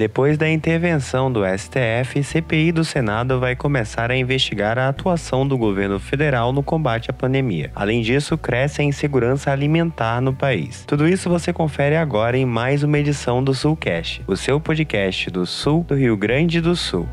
Depois da intervenção do STF, CPI do Senado vai começar a investigar a atuação do governo federal no combate à pandemia. Além disso, cresce a insegurança alimentar no país. Tudo isso você confere agora em mais uma edição do Sulcast, o seu podcast do Sul do Rio Grande do Sul.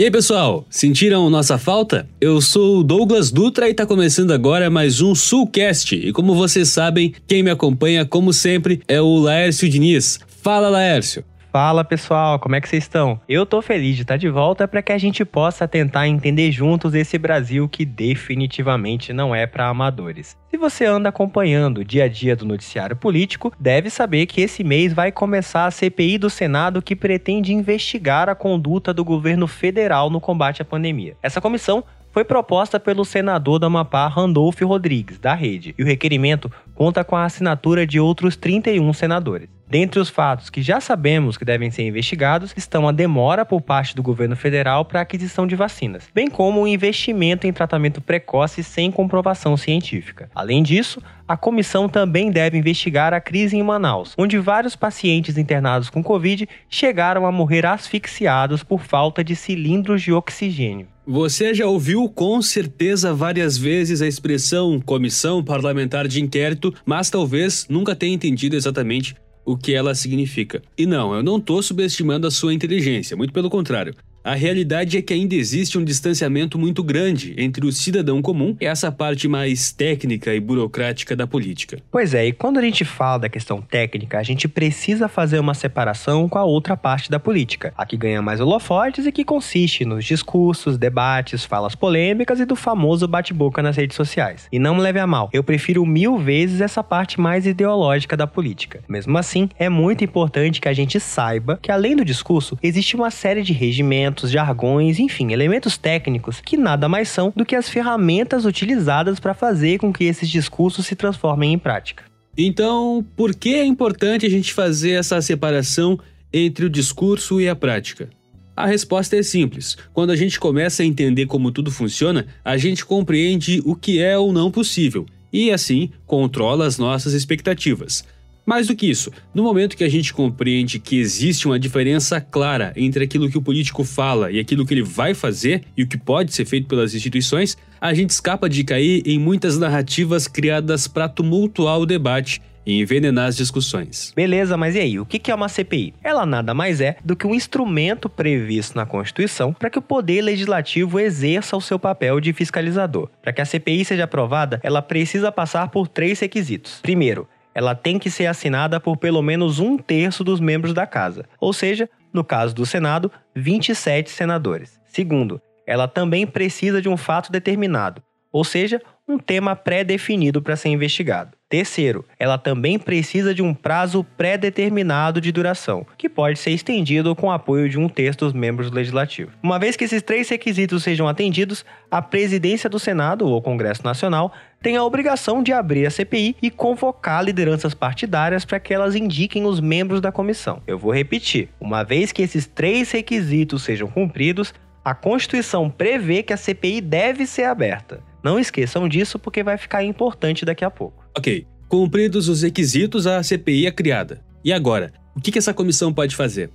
E aí, pessoal, sentiram nossa falta? Eu sou o Douglas Dutra e tá começando agora mais um Sulcast. E como vocês sabem, quem me acompanha, como sempre, é o Laércio Diniz. Fala, Laércio. Fala pessoal, como é que vocês estão? Eu tô feliz de estar de volta para que a gente possa tentar entender juntos esse Brasil que definitivamente não é para amadores. Se você anda acompanhando o dia a dia do noticiário político, deve saber que esse mês vai começar a CPI do Senado que pretende investigar a conduta do governo federal no combate à pandemia. Essa comissão foi proposta pelo senador do Amapá Randolfo Rodrigues, da Rede, e o requerimento conta com a assinatura de outros 31 senadores. Dentre os fatos que já sabemos que devem ser investigados estão a demora por parte do governo federal para a aquisição de vacinas, bem como o investimento em tratamento precoce sem comprovação científica. Além disso, a comissão também deve investigar a crise em Manaus, onde vários pacientes internados com Covid chegaram a morrer asfixiados por falta de cilindros de oxigênio. Você já ouviu com certeza várias vezes a expressão comissão parlamentar de inquérito, mas talvez nunca tenha entendido exatamente o que ela significa. E não, eu não estou subestimando a sua inteligência, muito pelo contrário. A realidade é que ainda existe um distanciamento muito grande entre o cidadão comum e essa parte mais técnica e burocrática da política. Pois é, e quando a gente fala da questão técnica, a gente precisa fazer uma separação com a outra parte da política, a que ganha mais holofotes e que consiste nos discursos, debates, falas polêmicas e do famoso bate-boca nas redes sociais. E não me leve a mal, eu prefiro mil vezes essa parte mais ideológica da política. Mesmo assim, é muito importante que a gente saiba que além do discurso, existe uma série de regimentos jargões, enfim, elementos técnicos que nada mais são do que as ferramentas utilizadas para fazer com que esses discursos se transformem em prática. Então, por que é importante a gente fazer essa separação entre o discurso e a prática? A resposta é simples. Quando a gente começa a entender como tudo funciona, a gente compreende o que é ou não possível e, assim, controla as nossas expectativas. Mais do que isso, no momento que a gente compreende que existe uma diferença clara entre aquilo que o político fala e aquilo que ele vai fazer e o que pode ser feito pelas instituições, a gente escapa de cair em muitas narrativas criadas para tumultuar o debate e envenenar as discussões. Beleza, mas e aí? O que é uma CPI? Ela nada mais é do que um instrumento previsto na Constituição para que o Poder Legislativo exerça o seu papel de fiscalizador. Para que a CPI seja aprovada, ela precisa passar por três requisitos. Primeiro, ela tem que ser assinada por pelo menos um terço dos membros da casa, ou seja, no caso do Senado, 27 senadores. Segundo, ela também precisa de um fato determinado, ou seja, um tema pré-definido para ser investigado. Terceiro, ela também precisa de um prazo pré-determinado de duração, que pode ser estendido com o apoio de um terço dos membros do legislativo. Uma vez que esses três requisitos sejam atendidos, a presidência do Senado ou Congresso Nacional tem a obrigação de abrir a CPI e convocar lideranças partidárias para que elas indiquem os membros da comissão. Eu vou repetir: uma vez que esses três requisitos sejam cumpridos, a Constituição prevê que a CPI deve ser aberta. Não esqueçam disso porque vai ficar importante daqui a pouco. Ok, cumpridos os requisitos, a CPI é criada. E agora, o que essa comissão pode fazer?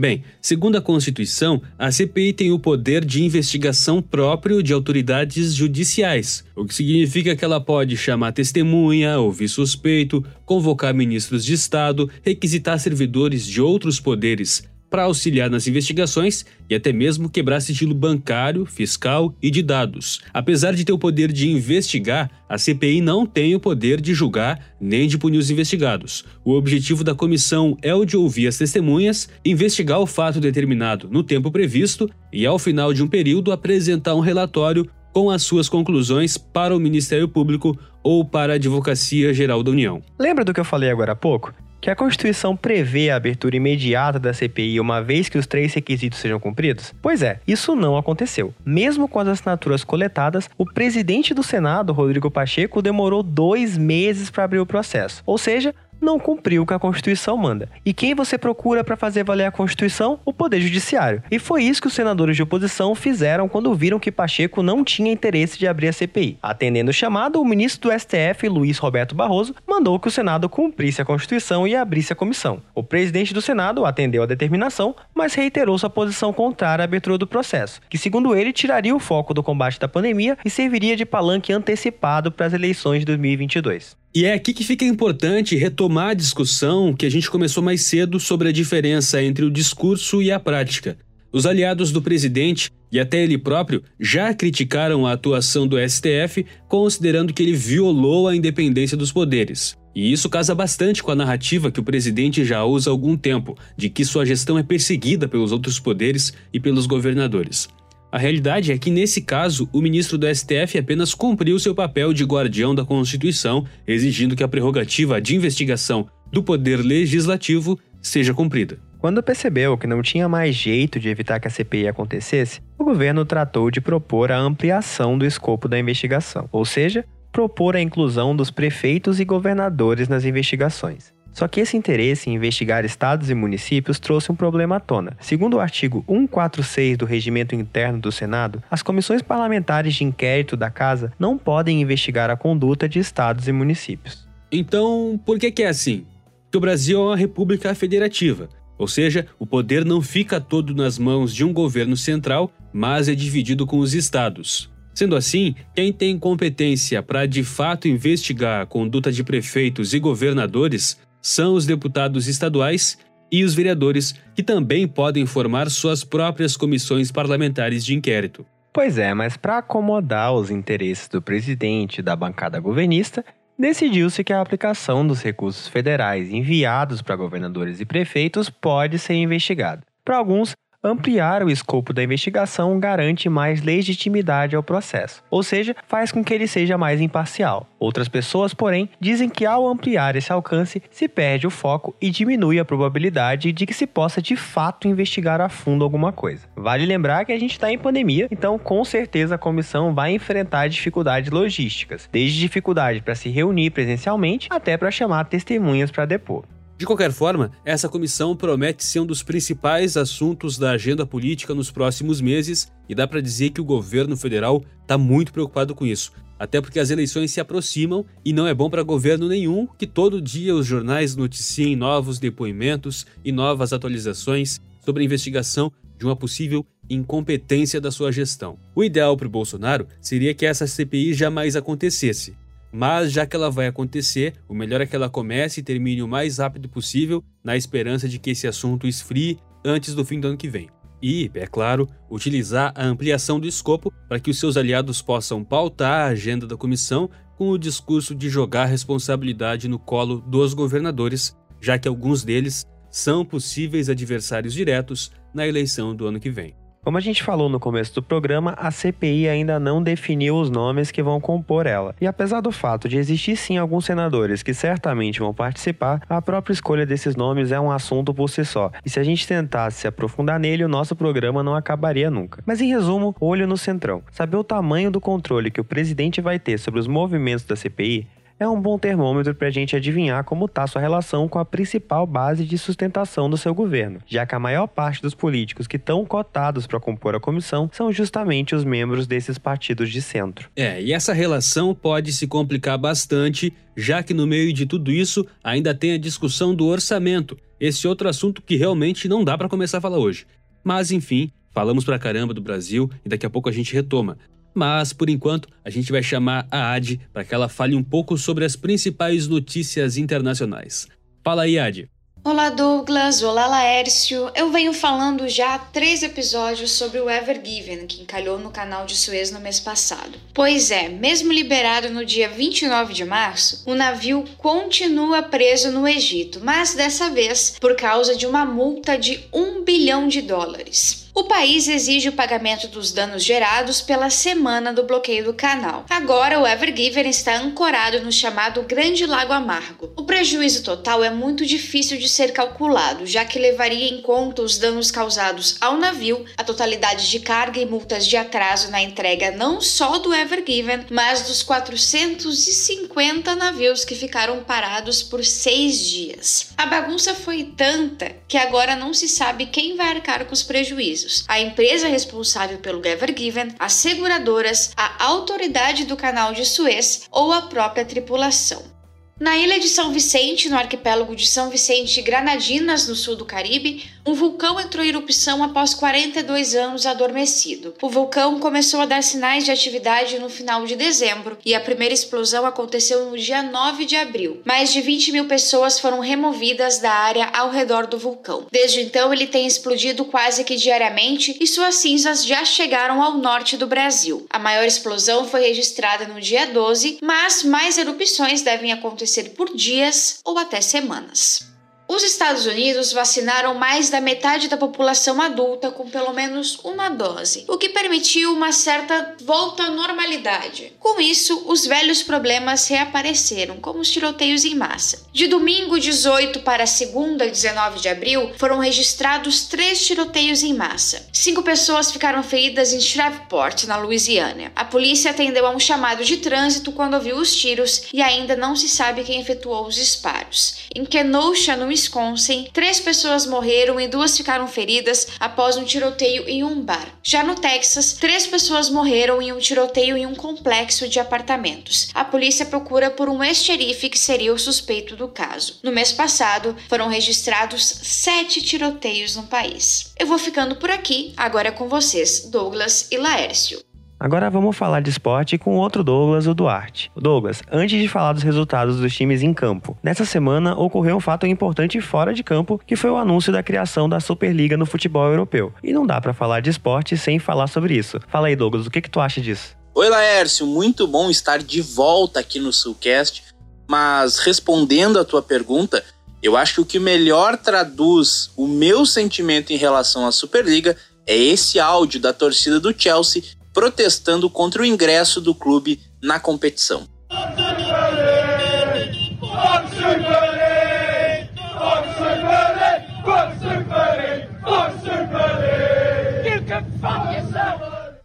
Bem, segundo a Constituição, a CPI tem o poder de investigação próprio de autoridades judiciais, o que significa que ela pode chamar testemunha, ouvir suspeito, convocar ministros de Estado, requisitar servidores de outros poderes, para auxiliar nas investigações e até mesmo quebrar sigilo bancário, fiscal e de dados. Apesar de ter o poder de investigar, a CPI não tem o poder de julgar nem de punir os investigados. O objetivo da comissão é o de ouvir as testemunhas, investigar o fato determinado no tempo previsto e, ao final de um período, apresentar um relatório com as suas conclusões para o Ministério Público ou para a Advocacia Geral da União. Lembra do que eu falei agora há pouco? Que a Constituição prevê a abertura imediata da CPI uma vez que os três requisitos sejam cumpridos? Pois é, isso não aconteceu. Mesmo com as assinaturas coletadas, o presidente do Senado, Rodrigo Pacheco, demorou dois meses para abrir o processo. Ou seja, não cumpriu o que a Constituição manda. E quem você procura para fazer valer a Constituição? O Poder Judiciário. E foi isso que os senadores de oposição fizeram quando viram que Pacheco não tinha interesse de abrir a CPI. Atendendo o chamado, o ministro do STF, Luiz Roberto Barroso, mandou que o Senado cumprisse a Constituição e abrisse a comissão. O presidente do Senado atendeu a determinação, mas reiterou sua posição contrária à abertura do processo, que, segundo ele, tiraria o foco do combate da pandemia e serviria de palanque antecipado para as eleições de 2022. E é aqui que fica importante retomar a discussão que a gente começou mais cedo sobre a diferença entre o discurso e a prática. Os aliados do presidente e até ele próprio já criticaram a atuação do STF, considerando que ele violou a independência dos poderes. E isso casa bastante com a narrativa que o presidente já usa há algum tempo, de que sua gestão é perseguida pelos outros poderes e pelos governadores. A realidade é que, nesse caso, o ministro do STF apenas cumpriu seu papel de guardião da Constituição, exigindo que a prerrogativa de investigação do Poder Legislativo seja cumprida. Quando percebeu que não tinha mais jeito de evitar que a CPI acontecesse, o governo tratou de propor a ampliação do escopo da investigação, ou seja, propor a inclusão dos prefeitos e governadores nas investigações. Só que esse interesse em investigar estados e municípios trouxe um problema à tona. Segundo o artigo 146 do Regimento Interno do Senado, as comissões parlamentares de inquérito da Casa não podem investigar a conduta de estados e municípios. Então, por que, que é assim? Que o Brasil é uma república federativa, ou seja, o poder não fica todo nas mãos de um governo central, mas é dividido com os estados. Sendo assim, quem tem competência para de fato investigar a conduta de prefeitos e governadores são os deputados estaduais e os vereadores, que também podem formar suas próprias comissões parlamentares de inquérito. Pois é, mas para acomodar os interesses do presidente da bancada governista, decidiu-se que a aplicação dos recursos federais enviados para governadores e prefeitos pode ser investigada. Para alguns, Ampliar o escopo da investigação garante mais legitimidade ao processo, ou seja, faz com que ele seja mais imparcial. Outras pessoas, porém, dizem que ao ampliar esse alcance, se perde o foco e diminui a probabilidade de que se possa de fato investigar a fundo alguma coisa. Vale lembrar que a gente está em pandemia, então com certeza a comissão vai enfrentar dificuldades logísticas, desde dificuldade para se reunir presencialmente até para chamar testemunhas para depor. De qualquer forma, essa comissão promete ser um dos principais assuntos da agenda política nos próximos meses e dá para dizer que o governo federal está muito preocupado com isso. Até porque as eleições se aproximam e não é bom para governo nenhum que todo dia os jornais noticiem novos depoimentos e novas atualizações sobre a investigação de uma possível incompetência da sua gestão. O ideal para o Bolsonaro seria que essa CPI jamais acontecesse, mas já que ela vai acontecer, o melhor é que ela comece e termine o mais rápido possível, na esperança de que esse assunto esfrie antes do fim do ano que vem. E, é claro, utilizar a ampliação do escopo para que os seus aliados possam pautar a agenda da comissão com o discurso de jogar a responsabilidade no colo dos governadores, já que alguns deles são possíveis adversários diretos na eleição do ano que vem. Como a gente falou no começo do programa, a CPI ainda não definiu os nomes que vão compor ela. E apesar do fato de existir sim alguns senadores que certamente vão participar, a própria escolha desses nomes é um assunto por si só. E se a gente tentasse se aprofundar nele, o nosso programa não acabaria nunca. Mas em resumo, olho no centrão. Saber o tamanho do controle que o presidente vai ter sobre os movimentos da CPI é um bom termômetro para a gente adivinhar como está sua relação com a principal base de sustentação do seu governo, já que a maior parte dos políticos que estão cotados para compor a comissão são justamente os membros desses partidos de centro. É, e essa relação pode se complicar bastante, já que no meio de tudo isso ainda tem a discussão do orçamento, esse outro assunto que realmente não dá para começar a falar hoje. Mas enfim, falamos pra caramba do Brasil e daqui a pouco a gente retoma. Mas, por enquanto, a gente vai chamar a Ad para que ela fale um pouco sobre as principais notícias internacionais. Fala aí, Ad. Olá, Douglas. Olá, Laércio. Eu venho falando já há três episódios sobre o Ever Given, que encalhou no canal de Suez no mês passado. Pois é, mesmo liberado no dia 29 de março, o navio continua preso no Egito, mas dessa vez por causa de uma multa de um bilhão de dólares. O país exige o pagamento dos danos gerados pela semana do bloqueio do canal. Agora, o Ever Given está ancorado no chamado Grande Lago Amargo. O prejuízo total é muito difícil de ser calculado, já que levaria em conta os danos causados ao navio, a totalidade de carga e multas de atraso na entrega não só do Ever Given, mas dos 450 navios que ficaram parados por seis dias. A bagunça foi tanta que agora não se sabe quem vai arcar com os prejuízos: a empresa responsável pelo Ever Given, as seguradoras, a autoridade do canal de Suez ou a própria tripulação. Na ilha de São Vicente, no arquipélago de São Vicente e Granadinas, no sul do Caribe, um vulcão entrou em erupção após 42 anos adormecido. O vulcão começou a dar sinais de atividade no final de dezembro e a primeira explosão aconteceu no dia 9 de abril. Mais de 20 mil pessoas foram removidas da área ao redor do vulcão. Desde então, ele tem explodido quase que diariamente e suas cinzas já chegaram ao norte do Brasil. A maior explosão foi registrada no dia 12, mas mais erupções devem acontecer acontecer por dias ou até semanas. Os Estados Unidos vacinaram mais da metade da população adulta com pelo menos uma dose, o que permitiu uma certa volta à normalidade. Com isso, os velhos problemas reapareceram, como os tiroteios em massa. De domingo 18 para segunda 19 de abril, foram registrados três tiroteios em massa. Cinco pessoas ficaram feridas em Shreveport, na Louisiana. A polícia atendeu a um chamado de trânsito quando ouviu os tiros e ainda não se sabe quem efetuou os disparos. Em Kenosha, no Wisconsin, três pessoas morreram e duas ficaram feridas após um tiroteio em um bar. Já no Texas, três pessoas morreram em um tiroteio em um complexo de apartamentos. A polícia procura por um ex-xerife que seria o suspeito do caso. No mês passado, foram registrados sete tiroteios no país. Eu vou ficando por aqui, agora é com vocês, Douglas e Laércio. Agora vamos falar de esporte com outro Douglas, o Duarte. Douglas, antes de falar dos resultados dos times em campo, nessa semana ocorreu um fato importante fora de campo, que foi o anúncio da criação da Superliga no futebol europeu. E não dá para falar de esporte sem falar sobre isso. Fala aí, Douglas, o que, que tu acha disso? Oi, Laércio, muito bom estar de volta aqui no Sulcast, mas respondendo a tua pergunta, eu acho que o que melhor traduz o meu sentimento em relação à Superliga é esse áudio da torcida do Chelsea protestando contra o ingresso do clube na competição.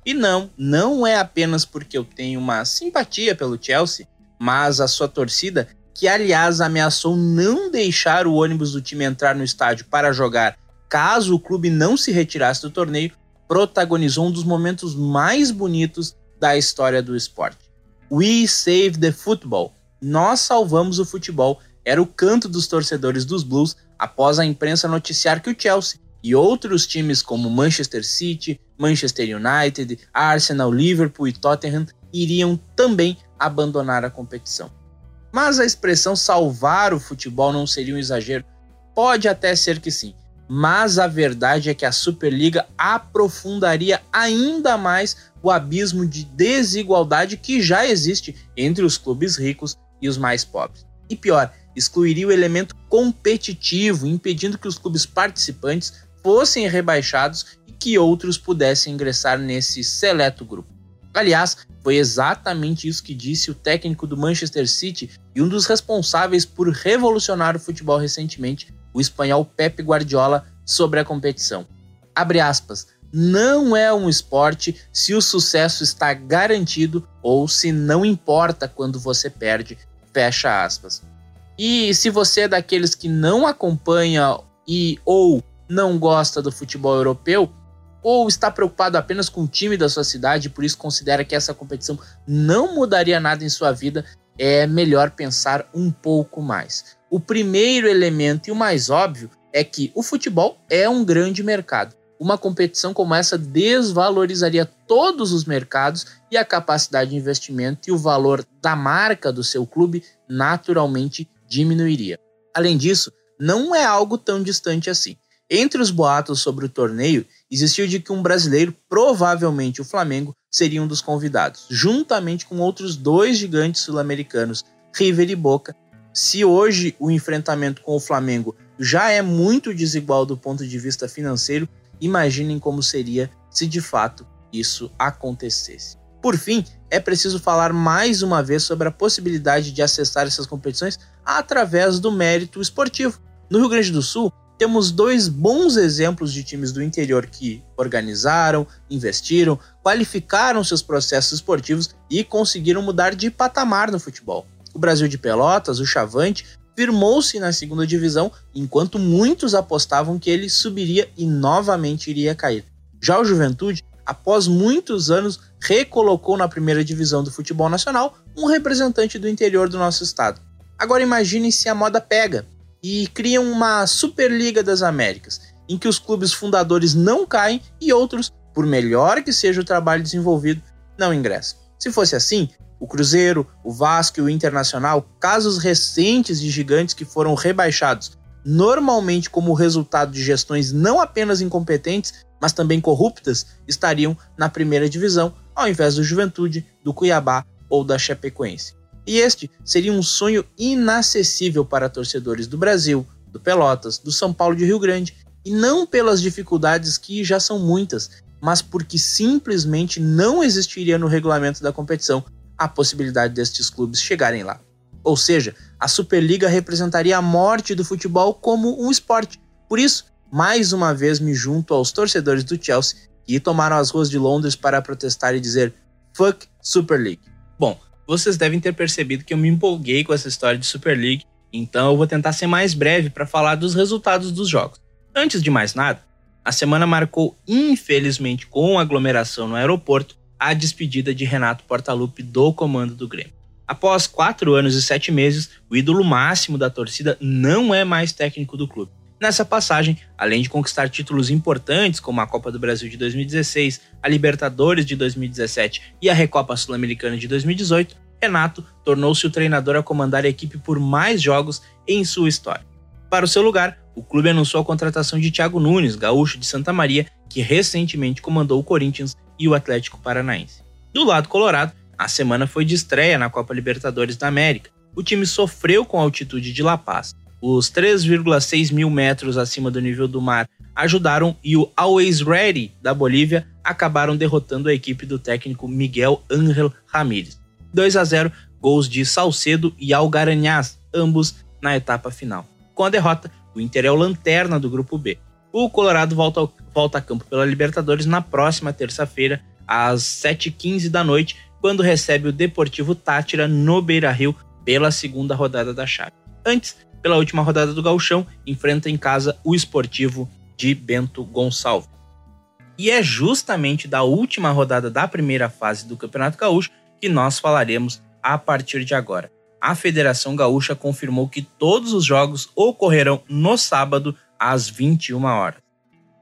E não, não é apenas porque eu tenho uma simpatia pelo Chelsea, mas a sua torcida, que aliás ameaçou não deixar o ônibus do time entrar no estádio para jogar caso o clube não se retirasse do torneio, protagonizou um dos momentos mais bonitos da história do esporte. We Save the Football. Nós salvamos o futebol. Era o canto dos torcedores dos Blues após a imprensa noticiar que o Chelsea e outros times como Manchester City, Manchester United, Arsenal, Liverpool e Tottenham iriam também abandonar a competição. Mas a expressão salvar o futebol não seria um exagero? Pode até ser que sim, mas a verdade é que a Superliga aprofundaria ainda mais o abismo de desigualdade que já existe entre os clubes ricos e os mais pobres. E pior, excluiria o elemento competitivo, impedindo que os clubes participantes fossem rebaixados e que outros pudessem ingressar nesse seleto grupo. Aliás, foi exatamente isso que disse o técnico do Manchester City e um dos responsáveis por revolucionar o futebol recentemente, o espanhol Pep Guardiola sobre a competição. Abre aspas. Não é um esporte se o sucesso está garantido ou se não importa quando você perde. Fecha aspas. E se você é daqueles que não acompanha e ou não gosta do futebol europeu, ou está preocupado apenas com o time da sua cidade e por isso considera que essa competição não mudaria nada em sua vida, é melhor pensar um pouco mais. O primeiro elemento e o mais óbvio é que o futebol é um grande mercado. Uma competição como essa desvalorizaria todos os mercados e a capacidade de investimento e o valor da marca do seu clube naturalmente diminuiria. Além disso, não é algo tão distante assim. Entre os boatos sobre o torneio, existiu de que um brasileiro, provavelmente o Flamengo, seria um dos convidados, juntamente com outros dois gigantes sul-americanos, River e Boca. Se hoje o enfrentamento com o Flamengo já é muito desigual do ponto de vista financeiro, imaginem como seria se de fato isso acontecesse. Por fim, é preciso falar mais uma vez sobre a possibilidade de acessar essas competições através do mérito esportivo. No Rio Grande do Sul, temos dois bons exemplos de times do interior que organizaram, investiram, qualificaram seus processos esportivos e conseguiram mudar de patamar no futebol. O Brasil de Pelotas, o Chavante, firmou-se na segunda divisão, enquanto muitos apostavam que ele subiria e novamente iria cair. Já o Juventude, após muitos anos, recolocou na primeira divisão do futebol nacional um representante do interior do nosso estado. Agora imagine se a moda pega e criam uma Superliga das Américas, em que os clubes fundadores não caem e outros, por melhor que seja o trabalho desenvolvido, não ingressam. Se fosse assim, o Cruzeiro, o Vasco e o Internacional, casos recentes de gigantes que foram rebaixados, normalmente como resultado de gestões não apenas incompetentes, mas também corruptas, estariam na primeira divisão, ao invés do Juventude, do Cuiabá ou da Chapecoense. E este seria um sonho inacessível para torcedores do Brasil, do Pelotas, do São Paulo de Rio Grande, e não pelas dificuldades que já são muitas, mas porque simplesmente não existiria no regulamento da competição a possibilidade destes clubes chegarem lá. Ou seja, a Superliga representaria a morte do futebol como um esporte. Por isso, mais uma vez me junto aos torcedores do Chelsea que tomaram as ruas de Londres para protestar e dizer Fuck Super League. Bom, vocês devem ter percebido que eu me empolguei com essa história de Super League, então eu vou tentar ser mais breve para falar dos resultados dos jogos. Antes de mais nada, a semana marcou, infelizmente, com aglomeração no aeroporto, a despedida de Renato Portaluppi do comando do Grêmio. Após quatro anos e sete meses, o ídolo máximo da torcida não é mais técnico do clube. Nessa passagem, além de conquistar títulos importantes como a Copa do Brasil de 2016, a Libertadores de 2017 e a Recopa Sul-Americana de 2018, Renato tornou-se o treinador a comandar a equipe por mais jogos em sua história. Para o seu lugar, o clube anunciou a contratação de Thiago Nunes, gaúcho de Santa Maria, que recentemente comandou o Corinthians e o Atlético Paranaense. Do lado colorado, a semana foi de estreia na Copa Libertadores da América. O time sofreu com a altitude de La Paz, os 3,6 mil metros acima do nível do mar ajudaram e o Always Ready da Bolívia acabaram derrotando a equipe do técnico Miguel Ángel Ramírez. 2 a 0, gols de Salcedo e Algaranhas, ambos na etapa final. Com a derrota, o Inter é o lanterna do grupo B. O Colorado volta, ao, volta a campo pela Libertadores na próxima terça-feira, às 7h15 da noite, quando recebe o Deportivo Tátira no Beira-Rio pela segunda rodada da chave. Antes, pela última rodada do Gauchão, enfrenta em casa o esportivo de Bento Gonçalves. E é justamente da última rodada da primeira fase do Campeonato Gaúcho que nós falaremos a partir de agora. A Federação Gaúcha confirmou que todos os jogos ocorrerão no sábado às 21 horas.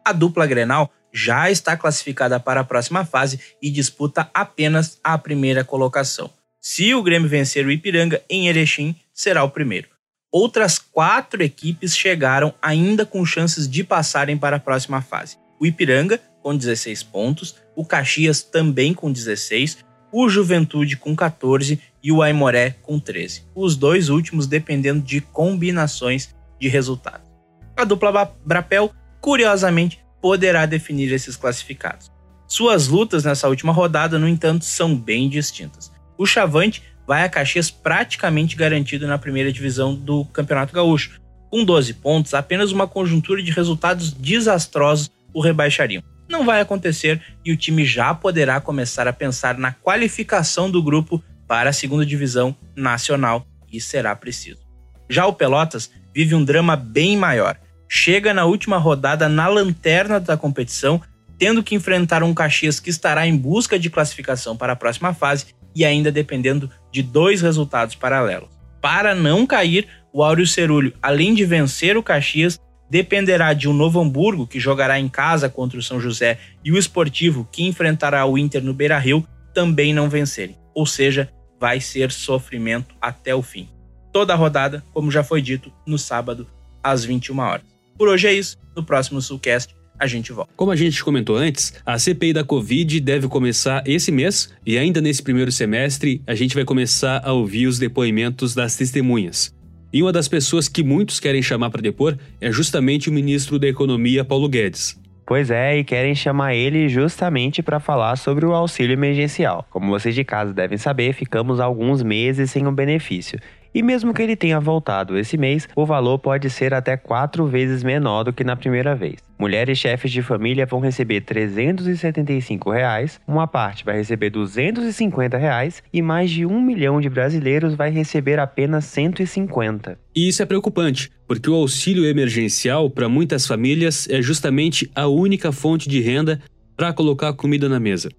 A dupla Grenal já está classificada para a próxima fase e disputa apenas a primeira colocação. Se o Grêmio vencer o Ipiranga em Erechim, será o primeiro. Outras quatro equipes chegaram ainda com chances de passarem para a próxima fase. O Ipiranga, com 16 pontos, o Caxias também com 16, o Juventude com 14 e o Aimoré com 13. Os dois últimos dependendo de combinações de resultados. A dupla Brapel, curiosamente, poderá definir esses classificados. Suas lutas nessa última rodada, no entanto, são bem distintas. O Chavante vai a Caxias praticamente garantido na primeira divisão do Campeonato Gaúcho. Com 12 pontos, apenas uma conjuntura de resultados desastrosos o rebaixariam. Não vai acontecer e o time já poderá começar a pensar na qualificação do grupo para a segunda divisão nacional e será preciso. Já o Pelotas vive um drama bem maior. Chega na última rodada na lanterna da competição, tendo que enfrentar um Caxias que estará em busca de classificação para a próxima fase e ainda dependendo de dois resultados paralelos. Para não cair, o Áureo Cerulho, além de vencer o Caxias, dependerá de um Novo Hamburgo, que jogará em casa contra o São José, e o Esportivo, que enfrentará o Inter no Beira-Rio, também não vencerem. Ou seja, vai ser sofrimento até o fim. Toda a rodada, como já foi dito, no sábado, às 21 horas. Por hoje é isso. No próximo Sulcast a gente volta. Como a gente comentou antes, a CPI da Covid deve começar esse mês e ainda nesse primeiro semestre a gente vai começar a ouvir os depoimentos das testemunhas. E uma das pessoas que muitos querem chamar para depor é justamente o ministro da Economia, Paulo Guedes. Pois é, e querem chamar ele justamente para falar sobre o auxílio emergencial. Como vocês de casa devem saber, ficamos alguns meses sem o benefício. E mesmo que ele tenha voltado esse mês, o valor pode ser até quatro vezes menor do que na primeira vez. Mulheres chefes de família vão receber 375 reais, uma parte vai receber 250 reais, e mais de um milhão de brasileiros vai receber apenas 150. E isso é preocupante, porque o auxílio emergencial para muitas famílias é justamente a única fonte de renda para colocar comida na mesa.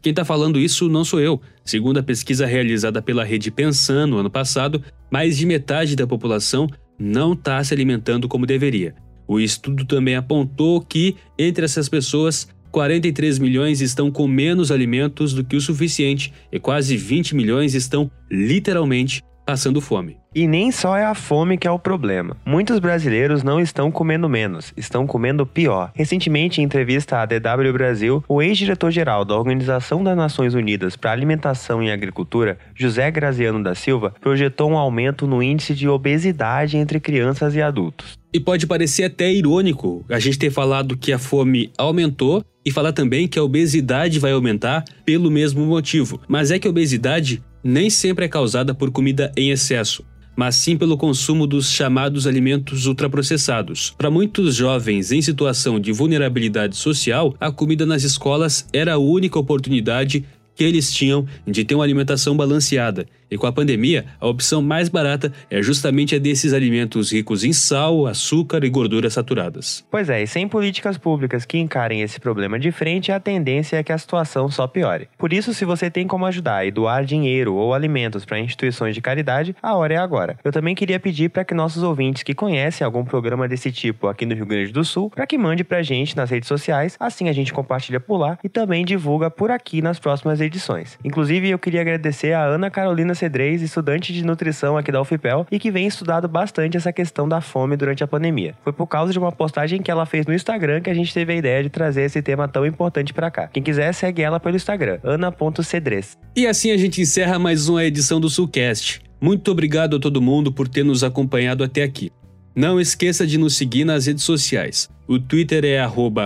Quem está falando isso não sou eu. Segundo a pesquisa realizada pela Rede Pensan no ano passado, mais de metade da população não está se alimentando como deveria. O estudo também apontou que, entre essas pessoas, 43 milhões estão com menos alimentos do que o suficiente e quase 20 milhões estão literalmente passando fome. E nem só é a fome que é o problema. Muitos brasileiros não estão comendo menos, estão comendo pior. Recentemente, em entrevista à DW Brasil, o ex-diretor-geral da Organização das Nações Unidas para Alimentação e Agricultura, José Graziano da Silva, projetou um aumento no índice de obesidade entre crianças e adultos. E pode parecer até irônico a gente ter falado que a fome aumentou e falar também que a obesidade vai aumentar pelo mesmo motivo. Mas é que a obesidade nem sempre é causada por comida em excesso, mas sim pelo consumo dos chamados alimentos ultraprocessados. Para muitos jovens em situação de vulnerabilidade social, a comida nas escolas era a única oportunidade que eles tinham de ter uma alimentação balanceada. E com a pandemia, a opção mais barata é justamente a desses alimentos ricos em sal, açúcar e gorduras saturadas. Pois é, e sem políticas públicas que encarem esse problema de frente, a tendência é que a situação só piore. Por isso, se você tem como ajudar e doar dinheiro ou alimentos para instituições de caridade, a hora é agora. Eu também queria pedir para que nossos ouvintes que conhecem algum programa desse tipo aqui no Rio Grande do Sul, para que mande para a gente nas redes sociais, assim a gente compartilha por lá e também divulga por aqui nas próximas edições. Inclusive, eu queria agradecer a Ana Carolina Cedrez, estudante de nutrição aqui da UFPEL e que vem estudado bastante essa questão da fome durante a pandemia. Foi por causa de uma postagem que ela fez no Instagram que a gente teve a ideia de trazer esse tema tão importante para cá. Quem quiser, segue ela pelo Instagram, ana.cedrez. E assim a gente encerra mais uma edição do Sulcast. Muito obrigado a todo mundo por ter nos acompanhado até aqui. Não esqueça de nos seguir nas redes sociais. O Twitter é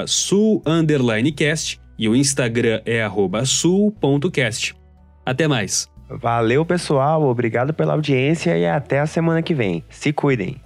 sul_cast e o Instagram é sul.cast. Até mais! Valeu, pessoal. Obrigado pela audiência e até a semana que vem. Se cuidem.